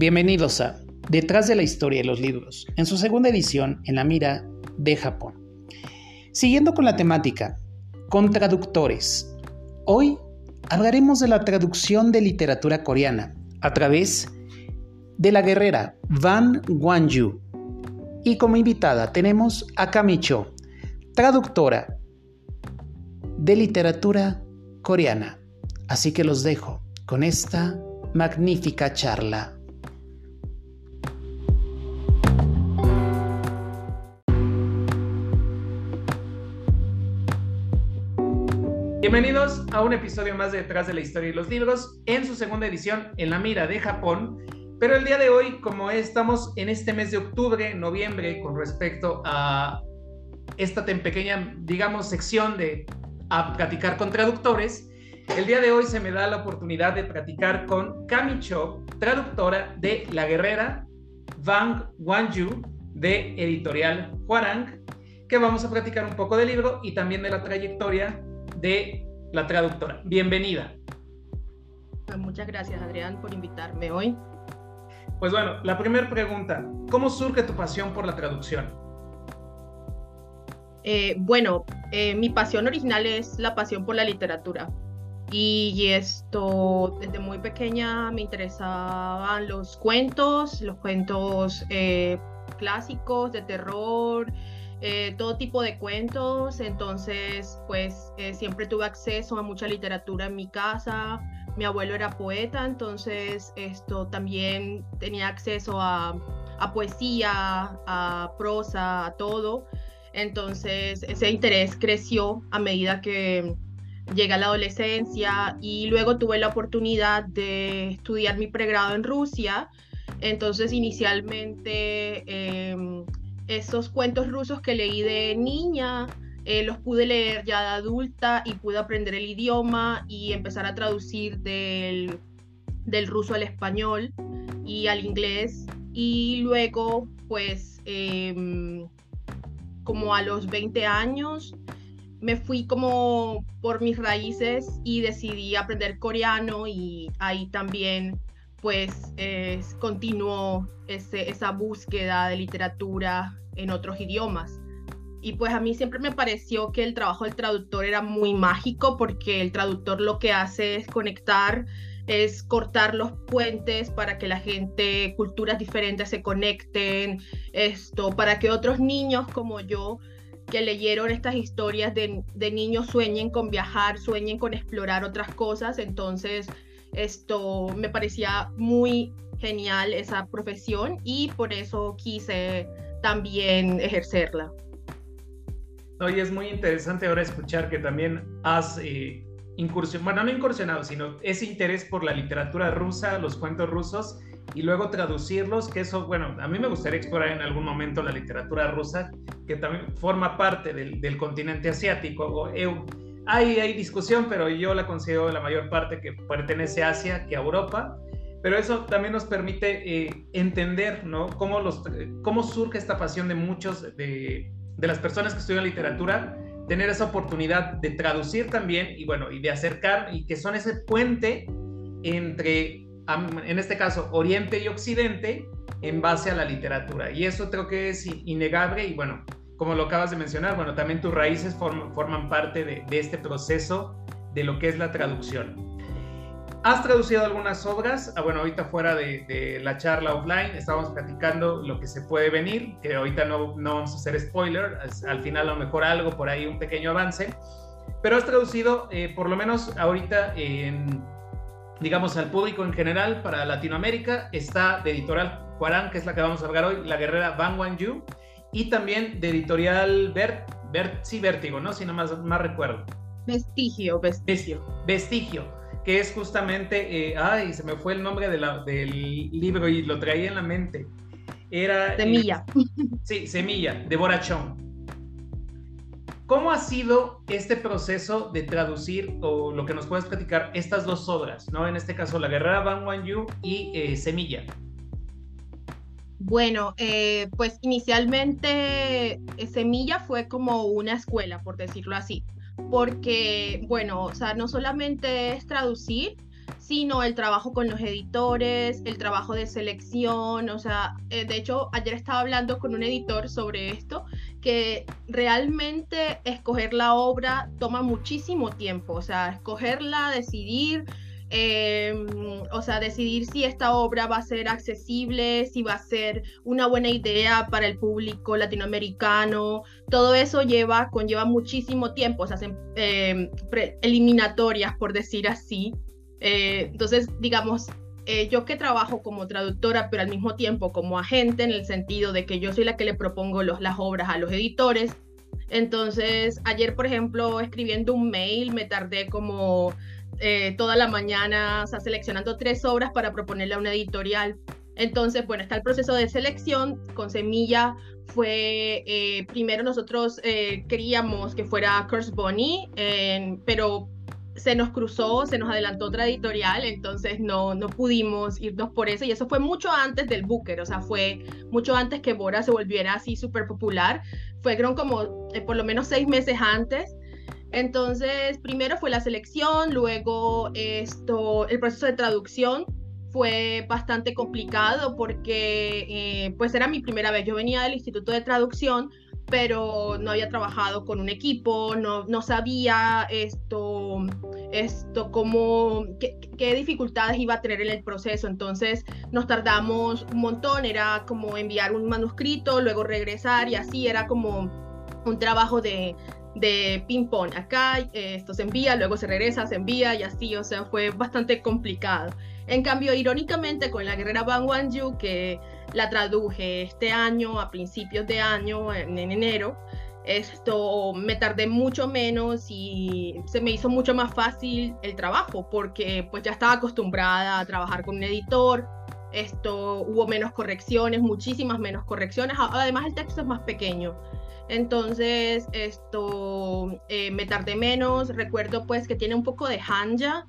Bienvenidos a Detrás de la historia de los libros, en su segunda edición en la mira de Japón. Siguiendo con la temática, con traductores. Hoy hablaremos de la traducción de literatura coreana a través de la guerrera Van Wanju. Y como invitada tenemos a Kamicho, traductora de literatura coreana. Así que los dejo con esta magnífica charla. Bienvenidos a un episodio más de Detrás de la Historia y los Libros, en su segunda edición en la mira de Japón. Pero el día de hoy, como estamos en este mes de octubre, noviembre, con respecto a esta pequeña, digamos, sección de a platicar con traductores, el día de hoy se me da la oportunidad de platicar con Kami Cho, traductora de La Guerrera, Wang Wanju, de Editorial Huarang, que vamos a platicar un poco del libro y también de la trayectoria de la traductora. Bienvenida. Pues muchas gracias, Adrián, por invitarme hoy. Pues bueno, la primera pregunta, ¿cómo surge tu pasión por la traducción? Eh, bueno, eh, mi pasión original es la pasión por la literatura. Y esto, desde muy pequeña me interesaban los cuentos, los cuentos eh, clásicos de terror, eh, todo tipo de cuentos, entonces pues eh, siempre tuve acceso a mucha literatura en mi casa, mi abuelo era poeta, entonces esto también tenía acceso a, a poesía, a prosa, a todo, entonces ese interés creció a medida que llegué a la adolescencia y luego tuve la oportunidad de estudiar mi pregrado en Rusia, entonces inicialmente... Eh, esos cuentos rusos que leí de niña, eh, los pude leer ya de adulta y pude aprender el idioma y empezar a traducir del, del ruso al español y al inglés. Y luego, pues, em, como a los 20 años, me fui como por mis raíces y decidí aprender coreano y ahí también pues continuó esa búsqueda de literatura en otros idiomas. Y pues a mí siempre me pareció que el trabajo del traductor era muy mágico porque el traductor lo que hace es conectar, es cortar los puentes para que la gente, culturas diferentes se conecten, esto, para que otros niños como yo que leyeron estas historias de, de niños sueñen con viajar, sueñen con explorar otras cosas. Entonces, esto me parecía muy genial esa profesión y por eso quise también ejercerla. Oye, es muy interesante ahora escuchar que también has eh, incursionado, bueno, no incursionado, sino ese interés por la literatura rusa, los cuentos rusos, y luego traducirlos, que eso, bueno, a mí me gustaría explorar en algún momento la literatura rusa, que también forma parte del, continente asiático. O, hay, hay discusión, pero yo la considero la mayor parte que pertenece a Asia que a Europa pero eso también nos permite eh, entender, ¿no? Cómo, los, cómo surge esta pasión de muchos, de, de, las personas que estudian literatura, tener esa oportunidad de traducir también y, bueno, y de acercar, y que son ese puente entre, en este caso, Oriente y Occidente en base a la literatura. Y eso creo que es innegable y, bueno, como lo acabas de mencionar, bueno, también tus raíces forman parte de, de este proceso de lo que es la traducción. Has traducido algunas obras, ah, bueno, ahorita fuera de, la charla offline estábamos platicando lo que se puede venir, que ahorita no, no vamos a hacer spoiler, al final a lo mejor algo por ahí, un pequeño avance, pero has traducido eh, por lo menos ahorita en, digamos, al público en general para Latinoamérica, está de editorial Juarán, que es la que vamos a hablar hoy, La Guerrera Van Wan y también de editorial Bert, Bert, sí, Vértigo, ¿no? Si no más, más recuerdo. Vestigio, vestigio. Vestigio que es justamente, eh, ay, se me fue el nombre de la, del libro y lo traía en la mente. Era... Eh, Semilla. sí, Semilla, de Borachón. ¿Cómo ha sido este proceso de traducir, o lo que nos puedes platicar, estas dos obras, ¿no? En este caso, La Guerrera Ban Wan Yu y eh, Semilla. Bueno, pues inicialmente Semilla fue como una escuela, por decirlo así porque, bueno, o sea, no solamente es traducir, sino el trabajo con los editores, el trabajo de selección, o sea, eh, de hecho ayer estaba hablando con un editor sobre esto, que realmente escoger la obra toma muchísimo tiempo, o sea, escogerla, decidir, em, o sea, decidir si esta obra va a ser accesible, si va a ser una buena idea para el público latinoamericano, todo eso lleva, conlleva muchísimo tiempo, o sea, em, eliminatorias, por decir así, eh, entonces, digamos, eh, yo que trabajo como traductora, pero al mismo tiempo como agente, en el sentido de que yo soy la que le propongo las obras a los editores. Entonces, ayer, por ejemplo, escribiendo un mail, me tardé como eh, toda la mañana, o seleccionando tres obras para proponerle a una editorial. Entonces, bueno, está el proceso de selección. Con Semilla fue, primero nosotros queríamos que fuera Curse Bonnie, pero se nos cruzó, se nos adelantó otra editorial, entonces no, no pudimos irnos por eso. Y eso fue mucho antes del Booker, o sea, fue mucho antes que Bora se volviera así súper popular. Fueron como eh, por lo menos seis meses antes. Entonces, primero fue la selección, luego esto, el proceso de traducción fue bastante complicado porque eh, pues era mi primera vez. Yo venía del Instituto de Traducción, pero no había trabajado con un equipo, no, no sabía esto, esto cómo, qué, qué, dificultades iba a tener en el proceso. Entonces nos tardamos un montón, era como enviar un manuscrito, luego regresar y así era como un trabajo de, de ping-pong. Acá esto se envía, luego se regresa, se envía y así, o sea, fue bastante complicado. En cambio, irónicamente, con la guerrera Ban Wanju, que la traduje este año, a principios de año, en, enero, esto me tardé mucho menos y se me hizo mucho más fácil el trabajo porque pues ya estaba acostumbrada a trabajar con un editor, esto hubo menos correcciones, muchísimas menos correcciones, además el texto es más pequeño. Entonces, esto eh, me tardé menos. Recuerdo pues que tiene un poco de hanja,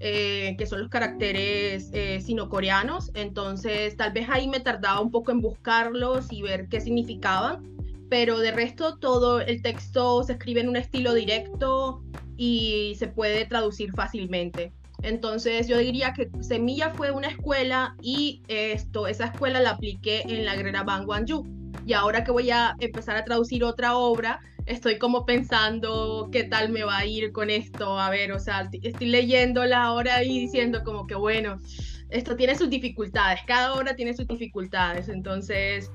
eh, que son los caracteres eh, sino-coreanos. Entonces, tal vez ahí me tardaba un poco en buscarlos y ver qué significaban. Pero de resto, todo el texto se escribe en un estilo directo y se puede traducir fácilmente. Entonces yo diría que Semilla fue una escuela y esto, esa escuela la apliqué en la Guerrera Ban Wanju. Y ahora que voy a empezar a traducir otra obra, estoy como pensando qué tal me va a ir con esto. A ver, o sea, estoy leyéndola ahora y diciendo como que bueno, esto tiene sus dificultades, cada obra tiene sus dificultades, entonces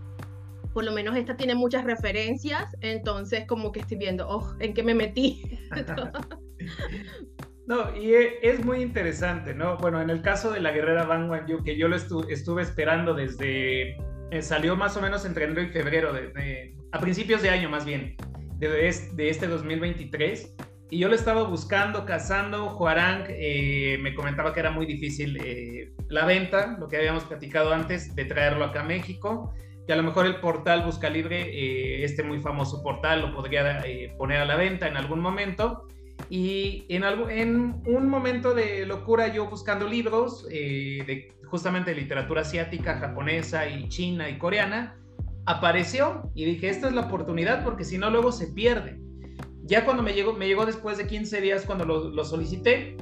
por lo menos esta tiene muchas referencias, entonces como que estoy viendo, oh, ¿en qué me metí? no, y e, es muy interesante, ¿no? Bueno, en el caso de la guerrera Van Wan que yo lo estuve esperando desde, eh, salió más o menos entre enero y febrero, de, a principios de año más bien, de, este 2023. Y yo lo estaba buscando, cazando. Juarán eh, me comentaba que era muy difícil eh, la venta, lo que habíamos platicado antes, de traerlo acá a México. Y a lo mejor el portal Busca Libre, eh, este muy famoso portal, lo podría poner a la venta en algún momento. Y en, algo, en un momento de locura, yo buscando libros de justamente literatura asiática, japonesa y china y coreana, apareció y dije, esta es la oportunidad porque si no luego se pierde. Ya cuando me llegó, me llegó después de 15 días cuando lo, solicité,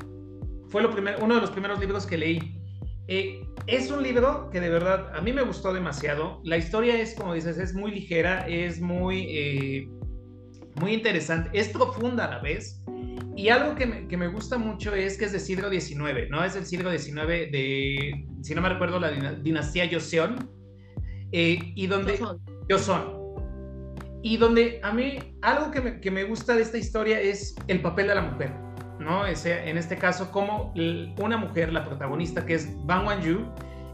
fue lo primer, uno de los primeros libros que leí. Eh, es un libro que de verdad a mí me gustó demasiado. La historia es, como dices, es muy ligera, es muy, eh, muy interesante, es profunda a la vez. Y algo que me, que me, gusta mucho es que es del siglo XIX, ¿no? Es del siglo XIX de, si no me recuerdo, la dinastía Joseon, eh, y donde yo son. Y donde a mí algo que me, que me, gusta de esta historia es el papel de la mujer, ¿no? Ese, en este caso, como una mujer, la protagonista, que es Bang Wan-yu,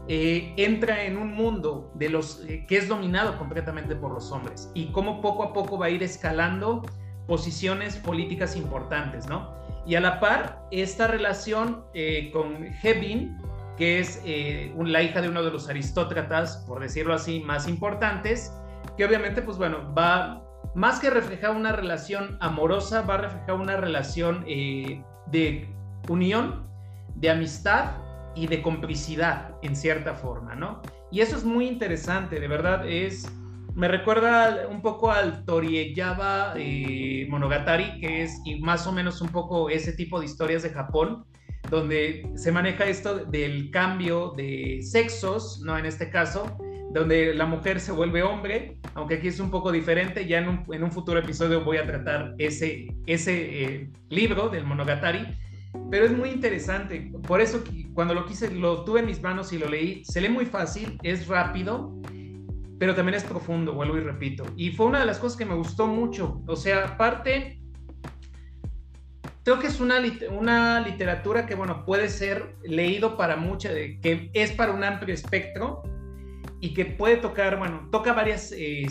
eh, entra en un mundo de los, eh, que es dominado completamente por los hombres y cómo poco a poco va a ir escalando posiciones políticas importantes, ¿no? Y a la par, esta relación con Hebin, que es eh, la hija de uno de los aristócratas, por decirlo así, más importantes, que obviamente, pues bueno, va más que reflejar una relación amorosa, va a reflejar una relación eh, de unión, de amistad y de complicidad, en cierta forma, ¿no? Y eso es muy interesante, de verdad, es... Me recuerda un poco al Toriyama eh, Monogatari, que es más o menos un poco ese tipo de historias de Japón, donde se maneja esto del cambio de sexos, ¿no? En este caso, donde la mujer se vuelve hombre, aunque aquí es un poco diferente, ya en un, en un futuro episodio voy a tratar ese, ese eh, libro del Monogatari, pero es muy interesante, por eso cuando lo quise, lo tuve en mis manos y lo leí, se lee muy fácil, es rápido, pero también es profundo, vuelvo y repito, y fue una de las cosas que me gustó mucho, o sea, aparte creo que es una, una literatura que, bueno, puede ser leído para mucha, que es para un amplio espectro y que puede tocar, bueno, toca varias, eh,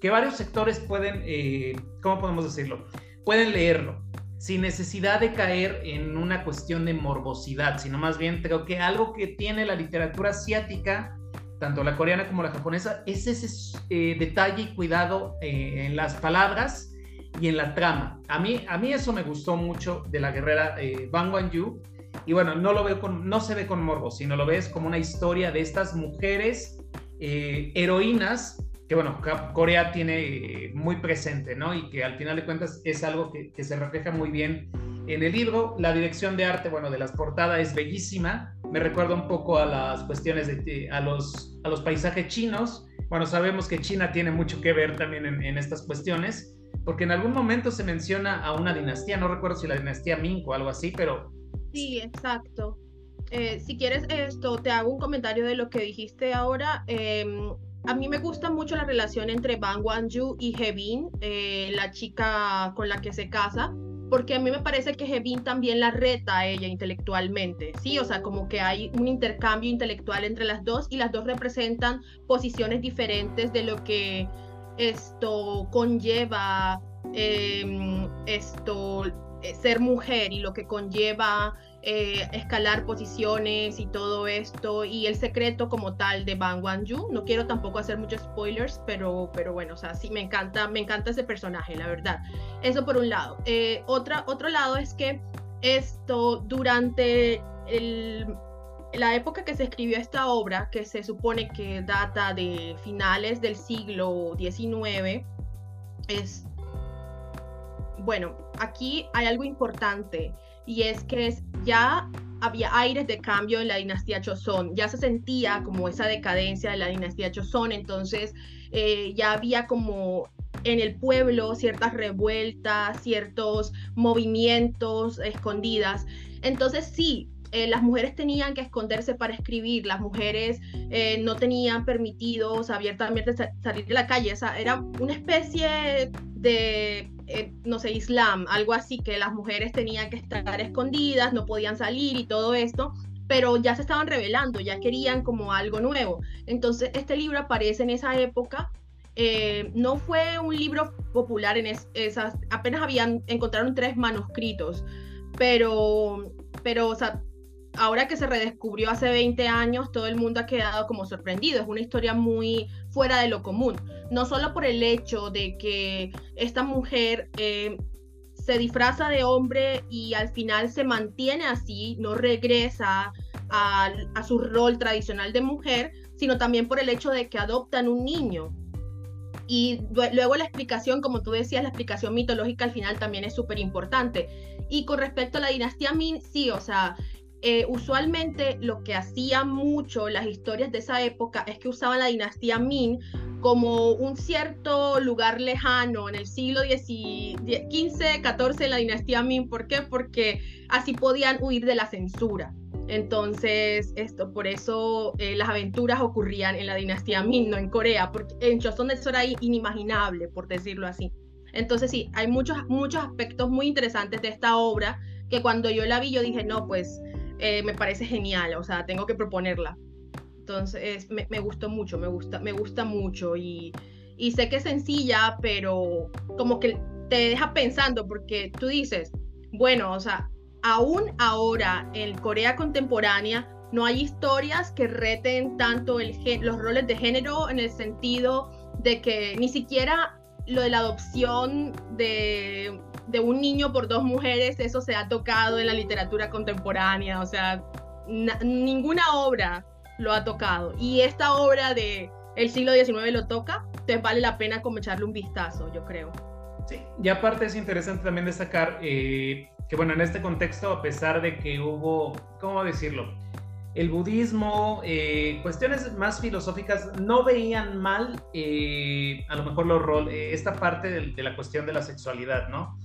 que varios sectores pueden, eh, ¿cómo podemos decirlo? Pueden leerlo sin necesidad de caer en una cuestión de morbosidad, sino más bien creo que algo que tiene la literatura asiática, tanto la coreana como la japonesa, es ese eh, detalle y cuidado en las palabras y en la trama. A mí, a mí eso me gustó mucho de la guerrera eh, Bang Wan-yu. Y bueno, no lo veo con, no se ve con morbo, sino lo ves como una historia de estas mujeres eh, heroínas que bueno, Corea tiene eh, muy presente, ¿no? Y que al final de cuentas es algo que, que, se refleja muy bien en el libro. La dirección de arte, bueno, de las portadas es bellísima. Me recuerda un poco a las cuestiones de, a los, a los paisajes chinos. Bueno, sabemos que China tiene mucho que ver también en, estas cuestiones porque en algún momento se menciona a una dinastía, no recuerdo si la dinastía Ming o algo así, pero... Sí, exacto. Eh, si quieres esto, te hago un comentario de lo que dijiste ahora. Em, a mí me gusta mucho la relación entre Bang Wanju y Hevin, eh, la chica con la que se casa, porque a mí me parece que Hevin también la reta a ella intelectualmente, ¿sí? O sea, como que hay un intercambio intelectual entre las dos y las dos representan posiciones diferentes de lo que esto conlleva em, esto eh, ser mujer y lo que conlleva eh, escalar posiciones y todo esto y el secreto como tal de Bang Wan-yu. No quiero tampoco hacer muchos spoilers, pero, pero bueno, o sea, sí me encanta, me encanta ese personaje, la verdad. Eso por un lado. Eh, otra, otro lado es que esto durante el, la época que se escribió esta obra, que se supone que data de finales del siglo XIX, es, bueno, aquí hay algo importante y es que ya había aires de cambio en la dinastía Chozón, ya se sentía como esa decadencia de la dinastía Chozón, entonces eh, ya había como en el pueblo ciertas revueltas, ciertos movimientos escondidas. Entonces sí, eh, las mujeres tenían que esconderse para escribir, las mujeres eh, no tenían permitidos abiertamente salir de la calle, era una especie de, eh, no sé, islam, algo así, que las mujeres tenían que estar escondidas, no podían salir y todo esto, pero ya se estaban revelando, ya querían como algo nuevo. Entonces, este libro aparece en esa época. no fue un libro popular en esas, apenas habían, encontraron tres manuscritos, pero, pero, o sea, ahora que se redescubrió hace 20 años, todo el mundo ha quedado como sorprendido. Es una historia muy fuera de lo común. No solo por el hecho de que esta mujer eh, se disfraza de hombre y al final se mantiene así, no regresa a, a su rol tradicional de mujer, sino también por el hecho de que adoptan un niño. Y luego la explicación, como tú decías, la explicación mitológica al final también es súper importante. Y con respecto a la dinastía Min, sí, o sea, eh, usualmente lo que hacían mucho las historias de esa época es que usaban la dinastía Min como un cierto lugar lejano en el siglo XV, XIV, la dinastía Min. ¿Por qué? Porque así podían huir de la censura. Entonces, esto, por eso eh, las aventuras ocurrían en la dinastía Min, no en Corea, porque en Joseon eso era inimaginable, por decirlo así. Entonces, sí, hay muchos, muchos aspectos muy interesantes de esta obra que cuando yo la vi, yo dije, no, pues eh, me parece genial, o sea, tengo que proponerla. Entonces, me, me gustó mucho, me gusta, me gusta mucho y, sé que es sencilla, pero como que te deja pensando porque tú dices, bueno, o sea, aún ahora en Corea contemporánea no hay historias que reten tanto los roles de género en el sentido de que ni siquiera lo de la adopción de de un niño por dos mujeres, eso se ha tocado en la literatura contemporánea, o sea, ninguna obra lo ha tocado. Y esta obra de el siglo XIX lo toca, te vale la pena como echarle un vistazo, yo creo. Sí, y aparte es interesante también destacar eh, que, bueno, en este contexto, a pesar de que hubo, ¿cómo decirlo? El budismo, eh, cuestiones más filosóficas, no veían mal eh, a lo mejor los rol, esta parte de, la cuestión de la sexualidad, ¿no?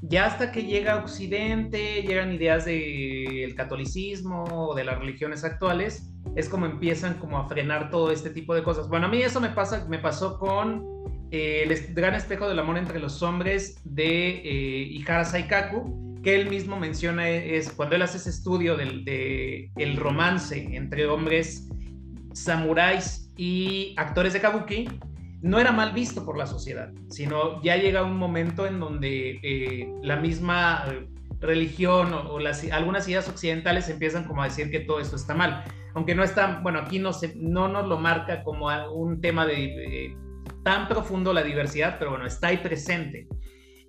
Ya hasta que llega Occidente, llegan ideas del catolicismo o de las religiones actuales, es como empiezan como a frenar todo este tipo de cosas. Bueno, a mí eso me, pasa, me pasó con eh, el gran espejo del amor entre los hombres de eh, Ihara Saikaku, que él mismo menciona es cuando él hace ese estudio del de, el romance entre hombres samuráis y actores de kabuki, no era mal visto por la sociedad, sino ya llega un momento en donde eh, la misma religión o, las, algunas ideas occidentales empiezan como a decir que todo esto está mal. Aunque no está, bueno, aquí no, no nos lo marca como un tema de, tan profundo la diversidad, pero bueno, está ahí presente.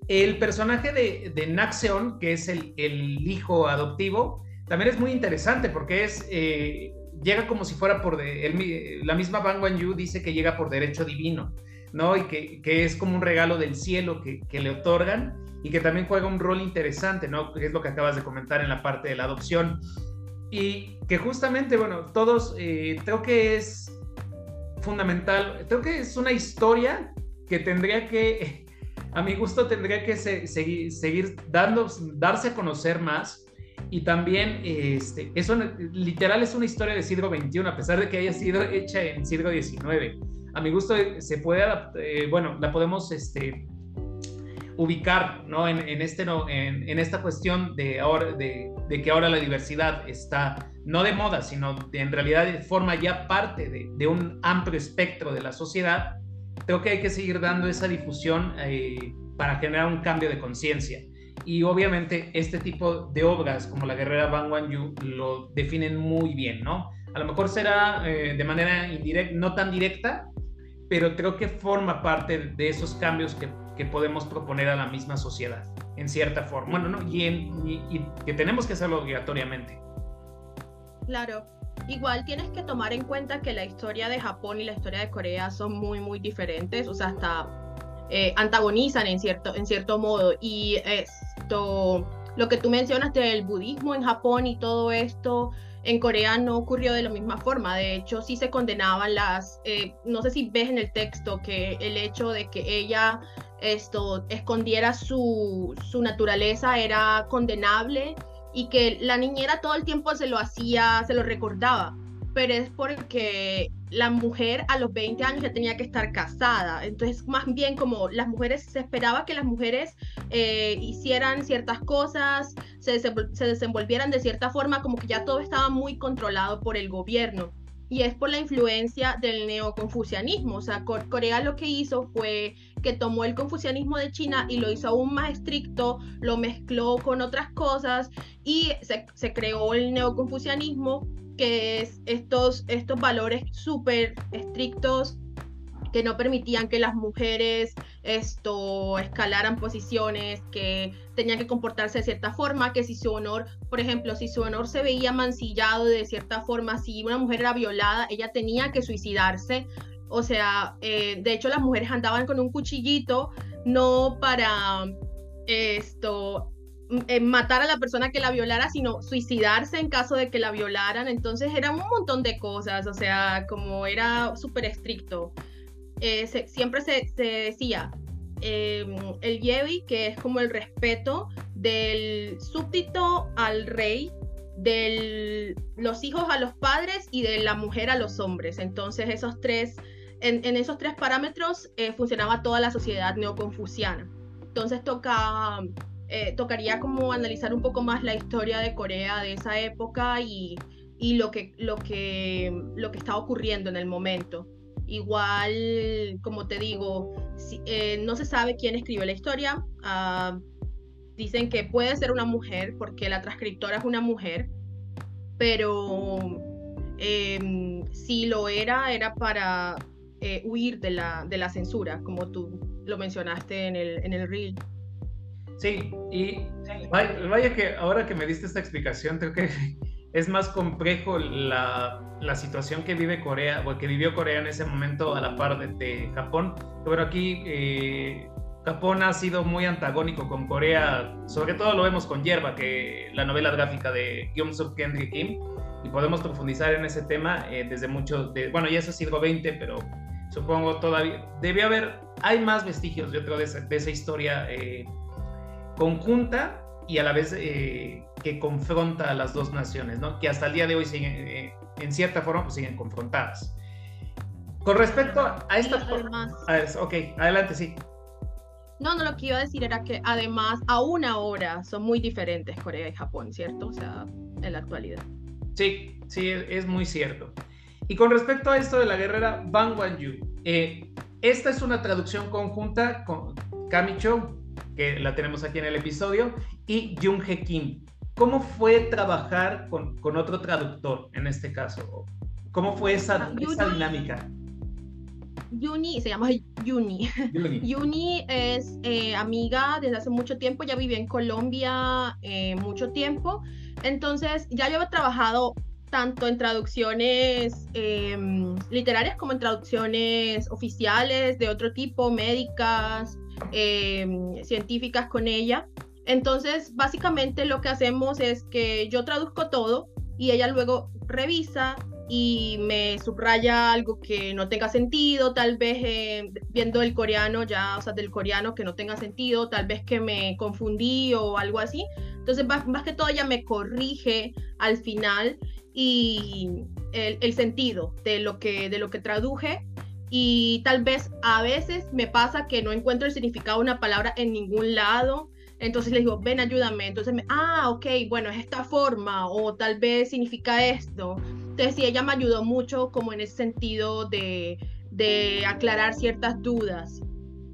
El personaje de, de Naxeon, que es el, el, hijo adoptivo, también es muy interesante porque es, eh, llega como si fuera por, de, la misma Bang Wan dice que llega por derecho divino, ¿no? Y que, que es como un regalo del cielo que, que, le otorgan y que también juega un rol interesante, ¿no? Es lo que acabas de comentar en la parte de la adopción. Y que justamente, bueno, todos, eh, creo que es fundamental. Creo que es una historia que tendría que, a mi gusto, tendría que seguir, seguir dando, darse a conocer más. Y también, este, eso literal es una historia del siglo XXI, a pesar de que haya sido hecha en siglo XIX. A mi gusto se puede, eh, bueno, la podemos este, ubicar ¿no? en, este, esta cuestión de, que ahora la diversidad está no de moda, sino de, en realidad forma ya parte de, un amplio espectro de la sociedad, creo que hay que seguir dando esa difusión eh, para generar un cambio de conciencia. Y obviamente este tipo de obras como La Guerrera Bang Wan Yu lo definen muy bien, ¿no? A lo mejor será eh, de manera indirecta, no tan directa, pero creo que forma parte de esos cambios que que podemos proponer a la misma sociedad, en cierta forma. Bueno, ¿no? y, y, que tenemos que hacerlo obligatoriamente. Claro. Igual tienes que tomar en cuenta que la historia de Japón y la historia de Corea son muy, muy diferentes, o sea, hasta eh, antagonizan en cierto, en cierto modo. Y esto, lo que tú mencionas del budismo en Japón y todo esto, en Corea no ocurrió de la misma forma. De hecho, sí se condenaban las, eh, no sé si ves en el texto que el hecho de que ella esto escondiera su, su naturaleza era condenable y que la niñera todo el tiempo se lo hacía, se lo recordaba, pero es porque la mujer a los 20 años ya tenía que estar casada. Entonces, más bien como las mujeres, se esperaba que las mujeres eh, hicieran ciertas cosas, se, se desenvolvieran de cierta forma, como que ya todo estaba muy controlado por el gobierno y es por la influencia del neoconfucianismo. O sea, Corea lo que hizo fue que tomó el confucianismo de China y lo hizo aún más estricto, lo mezcló con otras cosas y se, creó el neoconfucianismo, que es estos, estos valores súper estrictos que no permitían que las mujeres esto escalaran posiciones, que tenían que comportarse de cierta forma, que si su honor, por ejemplo, si su honor se veía mancillado de cierta forma, si una mujer era violada, ella tenía que suicidarse. O sea, eh, de hecho las mujeres andaban con un cuchillito no para esto eh, matar a la persona que la violara, sino suicidarse en caso de que la violaran. Entonces era un montón de cosas, o sea, como era súper estricto. Eh, siempre se, decía em, el Yevi, que es como el respeto del súbdito al rey, de los hijos a los padres y de la mujer a los hombres. Entonces, esos tres, en, esos tres parámetros eh, funcionaba toda la sociedad neoconfuciana. Entonces, toca, eh, tocaría como analizar un poco más la historia de Corea de esa época y, y lo, que, lo, que, lo que está ocurriendo en el momento. Igual, como te digo, eh, no se sabe quién escribió la historia. Ah, dicen que puede ser una mujer porque la transcriptora es una mujer, pero em, si lo era, era para eh, huir de la, de la censura, como tú lo mencionaste en el, en el reel. Sí, y vaya, que ahora que me diste esta explicación, creo que es más complejo la, la, situación que vive Corea, o que vivió Corea en ese momento a la par de, Japón. Pero aquí, eh, Japón ha sido muy antagónico con Corea, sobre todo lo vemos con Yerba, que la novela gráfica de Kyung-suk Kendrick Kim, y podemos profundizar en ese tema eh, desde mucho, de, bueno, ya eso es siglo XX, pero supongo todavía, debe haber, hay más vestigios, yo creo, de esa, de esa historia eh, conjunta y a la vez eh, que confronta a las dos naciones, ¿no? Que hasta el día de hoy siguen, en cierta forma, pues siguen confrontadas. Con respecto a esta... Además, ok, adelante, sí. No, no, lo que iba a decir era que además, aún ahora, son muy diferentes Corea y Japón, ¿cierto? O sea, en la actualidad. Sí, sí, es muy cierto. Y con respecto a esto de la guerrera Bang Wan-yu, eh, esta es una traducción conjunta con Kami Cho, que la tenemos aquí en el episodio, y Jung He Kim. ¿Cómo fue trabajar con, con otro traductor en este caso? ¿Cómo fue esa, ah, esa dinámica? Yuni, se llama Yuni. Yuni, es eh, amiga desde hace mucho tiempo, ya vive en Colombia eh, mucho tiempo. Entonces, ya yo he trabajado tanto en traducciones em, literarias como en traducciones oficiales de otro tipo, médicas, em, científicas con ella. Entonces, básicamente lo que hacemos es que yo traduzco todo y ella luego revisa y me subraya algo que no tenga sentido, tal vez eh, viendo el coreano ya, o sea, del coreano que no tenga sentido, tal vez que me confundí o algo así. Entonces, más, que todo, ella me corrige al final y el, sentido de lo, que, de lo que traduje. Y tal vez a veces me pasa que no encuentro el significado de una palabra en ningún lado. Entonces le digo, ven, ayúdame. Entonces, me, ah, ok, bueno, es esta forma o tal vez significa esto. Entonces, sí, ella me ayudó mucho como en ese sentido de, de aclarar ciertas dudas.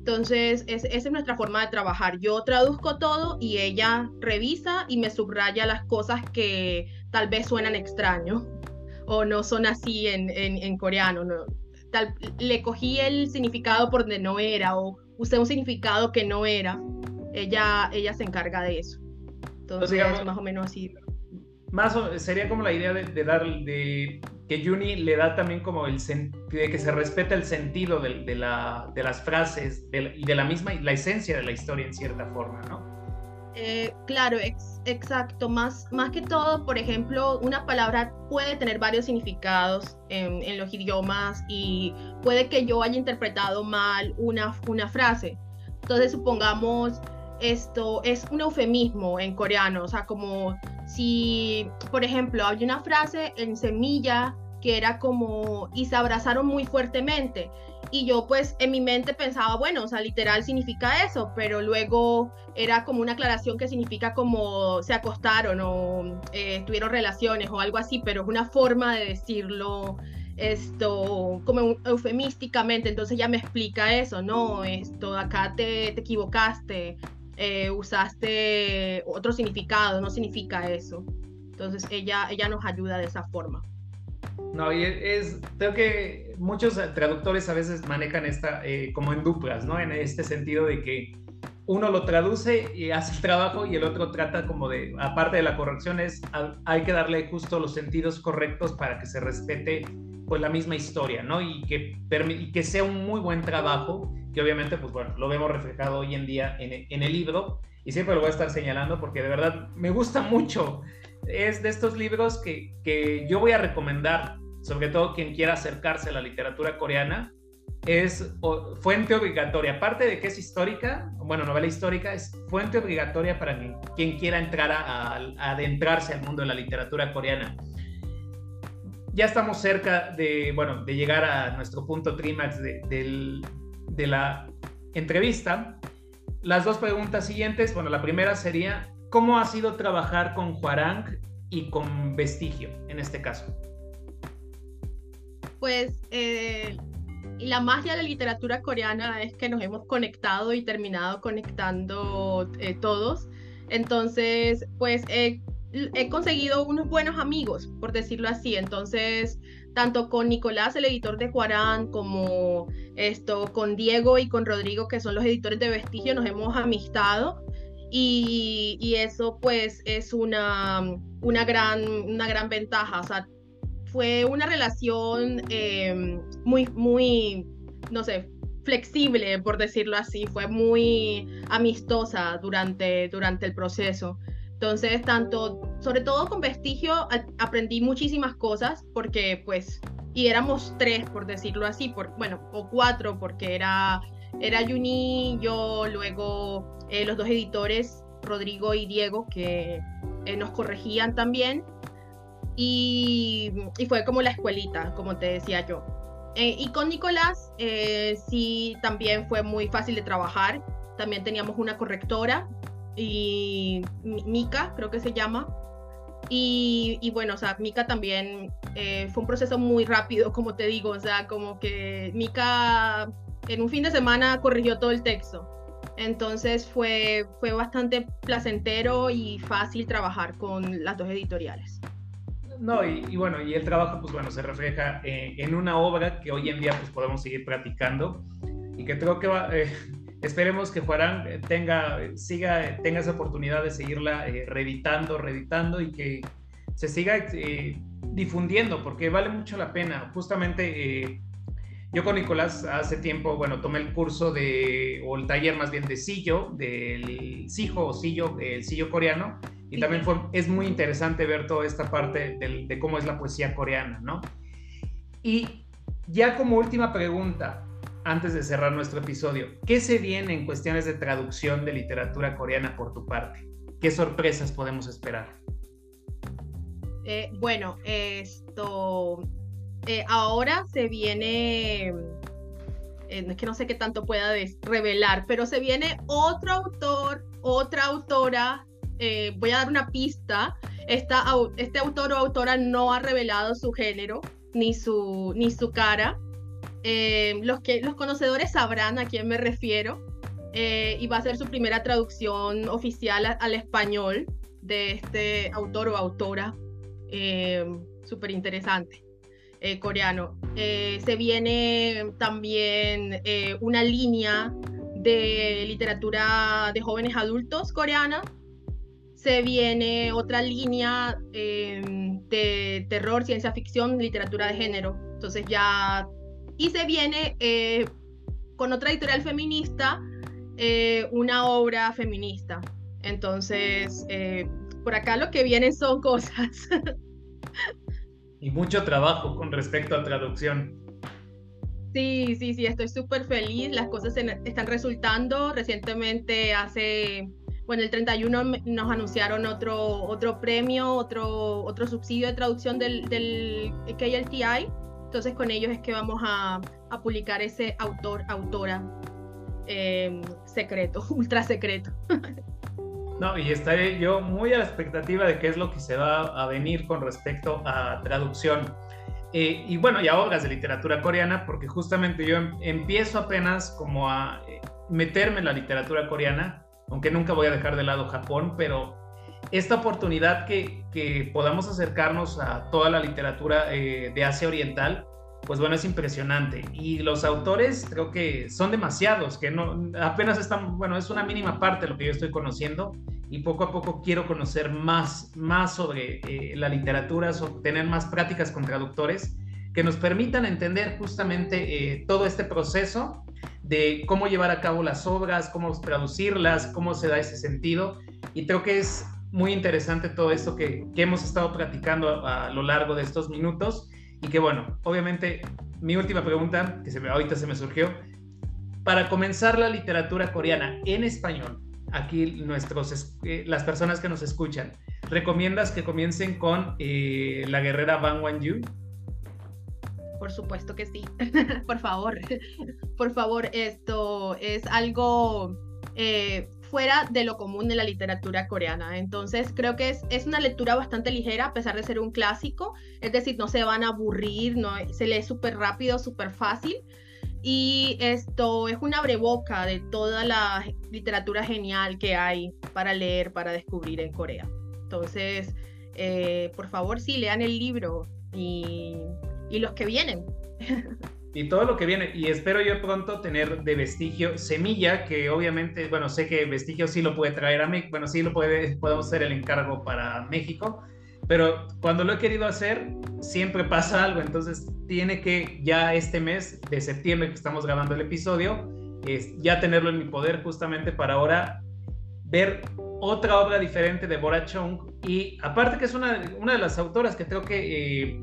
Entonces, esa es nuestra forma de trabajar. Yo traduzco todo y ella revisa y me subraya las cosas que tal vez suenan extraño o no son así en, en, coreano. No. Tal, le cogí el significado por donde no era o usé un significado que no era. Ella, ella se encarga de eso. Entonces, más o menos así más sería como la idea de, dar, de que Juni le da también como el de que se respeta el sentido de, de, la, de las frases y de la misma, la esencia de la historia en cierta forma, ¿no? Eh, claro, exacto. Más, más que todo, por ejemplo, una palabra puede tener varios significados en, en, los idiomas y puede que yo haya interpretado mal una, una frase. Entonces, supongamos, esto es un eufemismo en coreano, o sea, como si, por ejemplo, hay una frase en semilla que era como, y se abrazaron muy fuertemente. Y yo pues en mi mente pensaba, bueno, o sea, literal significa eso, pero luego era como una aclaración que significa como se acostaron o eh, tuvieron relaciones o algo así, pero es una forma de decirlo esto como eufemísticamente, entonces ya me explica eso, no, esto acá te, te equivocaste, eh, usaste otro significado, no significa eso. Entonces ella, ella nos ayuda de esa forma. No, y es, creo que muchos traductores a veces manejan esta eh, como en duplas, ¿no? En este sentido de que uno lo traduce y hace el trabajo y el otro trata como de, aparte de la corrección, es hay que darle justo los sentidos correctos para que se respete pues la misma historia, ¿no? Y que, y que sea un muy buen trabajo que obviamente, pues bueno, lo vemos reflejado hoy en día en, el libro y siempre lo voy a estar señalando porque de verdad me gusta mucho. Es de estos libros que, que yo voy a recomendar, sobre todo quien quiera acercarse a la literatura coreana, es fuente obligatoria. Aparte de que es histórica, bueno, novela histórica, es fuente obligatoria para quien, quien quiera entrar a, adentrarse al mundo de la literatura coreana. Ya estamos cerca de, bueno, de llegar a nuestro punto trímax del, de la entrevista. Las dos preguntas siguientes, bueno, la primera sería, ¿cómo ha sido trabajar con Huarang y con Vestigio en este caso? Pues eh, la magia de la literatura coreana es que nos hemos conectado y terminado conectando eh, todos. Entonces, pues he conseguido unos buenos amigos, por decirlo así. Entonces, tanto con Nicolás, el editor de Juarán, como esto, con Diego y con Rodrigo, que son los editores de Vestigio, nos hemos amistado. Y, eso pues es una, una, gran, una gran ventaja. O sea, fue una relación em, muy, muy, no sé, flexible, por decirlo así, fue muy amistosa durante, durante el proceso. Entonces, tanto, sobre todo con Vestigio, aprendí muchísimas cosas porque, pues, y éramos tres, por decirlo así, por, bueno, o cuatro, porque era, era Juni, yo, luego eh, los dos editores, Rodrigo y Diego, que eh, nos corregían también. Y, y, fue como la escuelita, como te decía yo. Eh, y con Nicolás sí también fue muy fácil de trabajar. También teníamos una correctora y Mika, creo que se llama. Y, bueno, o sea, Mika también fue un proceso muy rápido, como te digo, o sea, como que Mika en un fin de semana corrigió todo el texto. Entonces fue, fue bastante placentero y fácil trabajar con las dos editoriales. No, y, bueno, y el trabajo, pues bueno, se refleja eh, en una obra que hoy en día pues podemos seguir practicando y que creo que va, eh, Esperemos que Juarán eh, tenga, siga, tenga esa oportunidad de seguirla reeditando, reeditando y que se siga difundiendo, porque vale mucho la pena. Justamente yo con Nicolás hace tiempo, bueno, tomé el curso de, o el taller más bien de sillo, del sijo o sillo, el sillo coreano, y también fue, es muy interesante ver toda esta parte de cómo es la poesía coreana, ¿no? Y ya como última pregunta, antes de cerrar nuestro episodio, ¿qué se viene en cuestiones de traducción de literatura coreana por tu parte? ¿Qué sorpresas podemos esperar? Eh, bueno, esto eh, ahora se viene, eh, es que no sé qué tanto pueda revelar, pero se viene otro autor, otra autora. voy a dar una pista. Este autor o autora no ha revelado su género ni su, ni su cara. Eh, los, que, los conocedores sabrán a quién me refiero. Eh, y va a ser su primera traducción oficial al español de este autor o autora eh, súper interesante coreano. se viene también una línea de literatura de jóvenes adultos coreana. Se viene otra línea de terror, ciencia ficción, literatura de género. Entonces ya y se viene eh, con otra editorial feminista eh, una obra feminista. Entonces, eh, por acá lo que viene son cosas. y mucho trabajo con respecto a traducción. Sí, sí, sí, estoy súper feliz. Las cosas están resultando. Recientemente, hace, bueno, el 31 nos anunciaron otro, otro premio, otro, otro subsidio de traducción del, del KLTI entonces con ellos es que vamos a, publicar ese autor, autora em, secreto, ultra secreto. No, y estaré yo muy a la expectativa de qué es lo que se va a venir con respecto a traducción. Eh, y bueno, y a obras de literatura coreana, porque justamente yo em, empiezo apenas como a eh, meterme en la literatura coreana, aunque nunca voy a dejar de lado Japón, pero esta oportunidad que, podamos acercarnos a toda la literatura eh, de Asia Oriental, pues bueno, es impresionante. Y los autores creo que son demasiados, que no, apenas están, bueno, es una mínima parte de lo que yo estoy conociendo y poco a poco quiero conocer más, más sobre eh, la literatura, sobre tener más prácticas con traductores que nos permitan entender justamente eh, todo este proceso de cómo llevar a cabo las obras, cómo traducirlas, cómo se da ese sentido. Y creo que es muy interesante todo esto que, hemos estado platicando a, lo largo de estos minutos y que bueno, obviamente mi última pregunta, que se me, ahorita se me surgió, para comenzar la literatura coreana en español, aquí nuestros, eh, las personas que nos escuchan, ¿recomiendas que comiencen con eh, la guerrera Bang Wan-yu? Por supuesto que sí, por favor, por favor, esto es algo eh, fuera de lo común de la literatura coreana. Entonces creo que es, es una lectura bastante ligera a pesar de ser un clásico, es decir, no se van a aburrir, no, se lee súper rápido, súper fácil. Y esto es una breboca de toda la literatura genial que hay para leer, para descubrir en Corea. Entonces, eh, por favor, sí, lean el libro y, y los que vienen. y todo lo que viene. Y espero yo pronto tener de vestigio semilla, que obviamente, bueno, sé que vestigio sí lo puede traer a México, bueno, sí lo puede, podemos hacer el encargo para México, pero cuando lo he querido hacer, siempre pasa algo. Entonces, tiene que ya este mes de septiembre que estamos grabando el episodio, es ya tenerlo en mi poder justamente para ahora ver otra obra diferente de Bora Chung. Y aparte que es una, una de las autoras que creo que eh,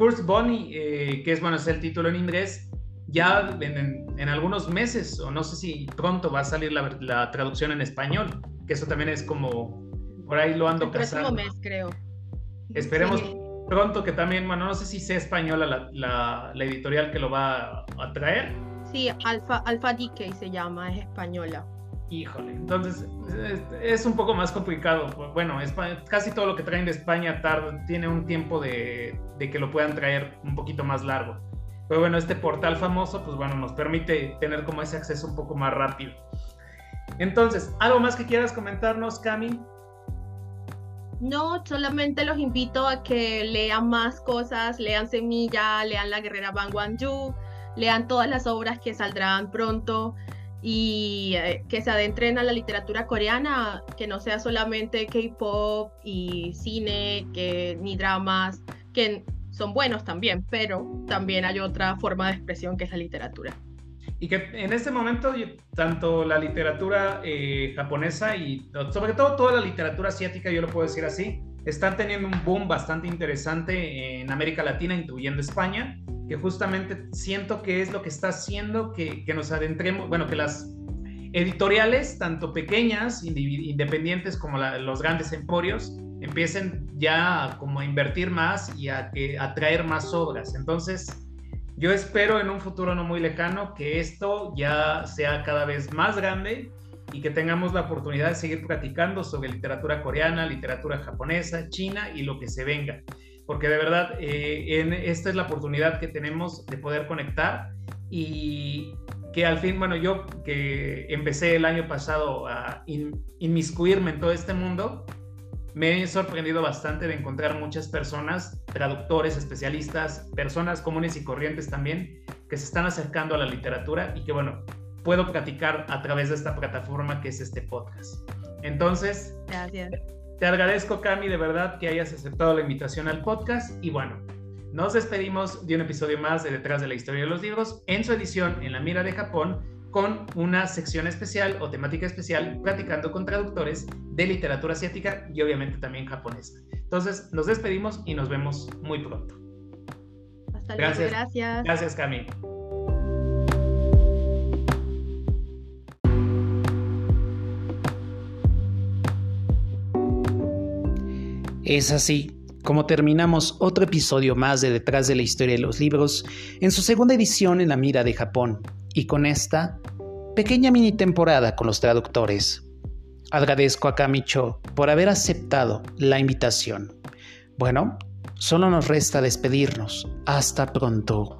Kurt Bonnie, eh, que es, bueno, es el título en inglés, ya en, en, algunos meses, o no sé si pronto va a salir la, la, traducción en español, que eso también es como, por ahí lo ando el próximo mes, creo. Esperemos pronto que también, bueno, no sé si sea española la, la, la editorial que lo va a, traer. Sí, Alfa, Alfa Decay se llama, es española. Híjole, entonces es, un poco más complicado. Bueno, casi todo lo que traen de España tarda, tiene un tiempo de, que lo puedan traer un poquito más largo. Pero bueno, este portal famoso, pues bueno, nos permite tener como ese acceso un poco más rápido. Entonces, ¿algo más que quieras comentarnos, Cami? No, solamente los invito a que lean más cosas, lean Semilla, lean La Guerrera Bang Yu, lean todas las obras que saldrán pronto y eh, que se adentren a la literatura coreana, que no sea solamente K-pop y cine, que, ni dramas, que son buenos también, pero también hay otra forma de expresión que es la literatura. Y que en este momento tanto la literatura eh, japonesa y sobre todo toda la literatura asiática, yo lo puedo decir así, están teniendo un boom bastante interesante en América Latina, incluyendo España, que justamente siento que es lo que está haciendo que, que nos adentremos, bueno, que las editoriales, tanto pequeñas, independientes como los grandes emporios, empiecen ya como a invertir más y a, que, a traer más obras. Entonces, yo espero en un futuro no muy lejano que esto ya sea cada vez más grande y que tengamos la oportunidad de seguir platicando sobre literatura coreana, literatura japonesa, china y lo que se venga. Porque de verdad, eh, en, esta es la oportunidad que tenemos de poder conectar y que al fin, bueno, yo que empecé el año pasado a inmiscuirme en todo este mundo, me he sorprendido bastante de encontrar muchas personas, traductores, especialistas, personas comunes y corrientes también, que se están acercando a la literatura y que, bueno, puedo platicar a través de esta plataforma que es este podcast. Entonces, Gracias. te agradezco, Cami, de verdad que hayas aceptado la invitación al podcast y bueno, nos despedimos de un episodio más de Detrás de la Historia de los Libros en su edición en la Mira de Japón con una sección especial o temática especial platicando con traductores de literatura asiática y obviamente también japonesa. Entonces, nos despedimos y nos vemos muy pronto. Hasta luego, gracias. Gracias, gracias Cami. Es así como terminamos otro episodio más de Detrás de la Historia de los Libros en su segunda edición en la mira de Japón y con esta pequeña mini temporada con los traductores. Agradezco a Kamicho por haber aceptado la invitación. Bueno, solo nos resta despedirnos. Hasta pronto.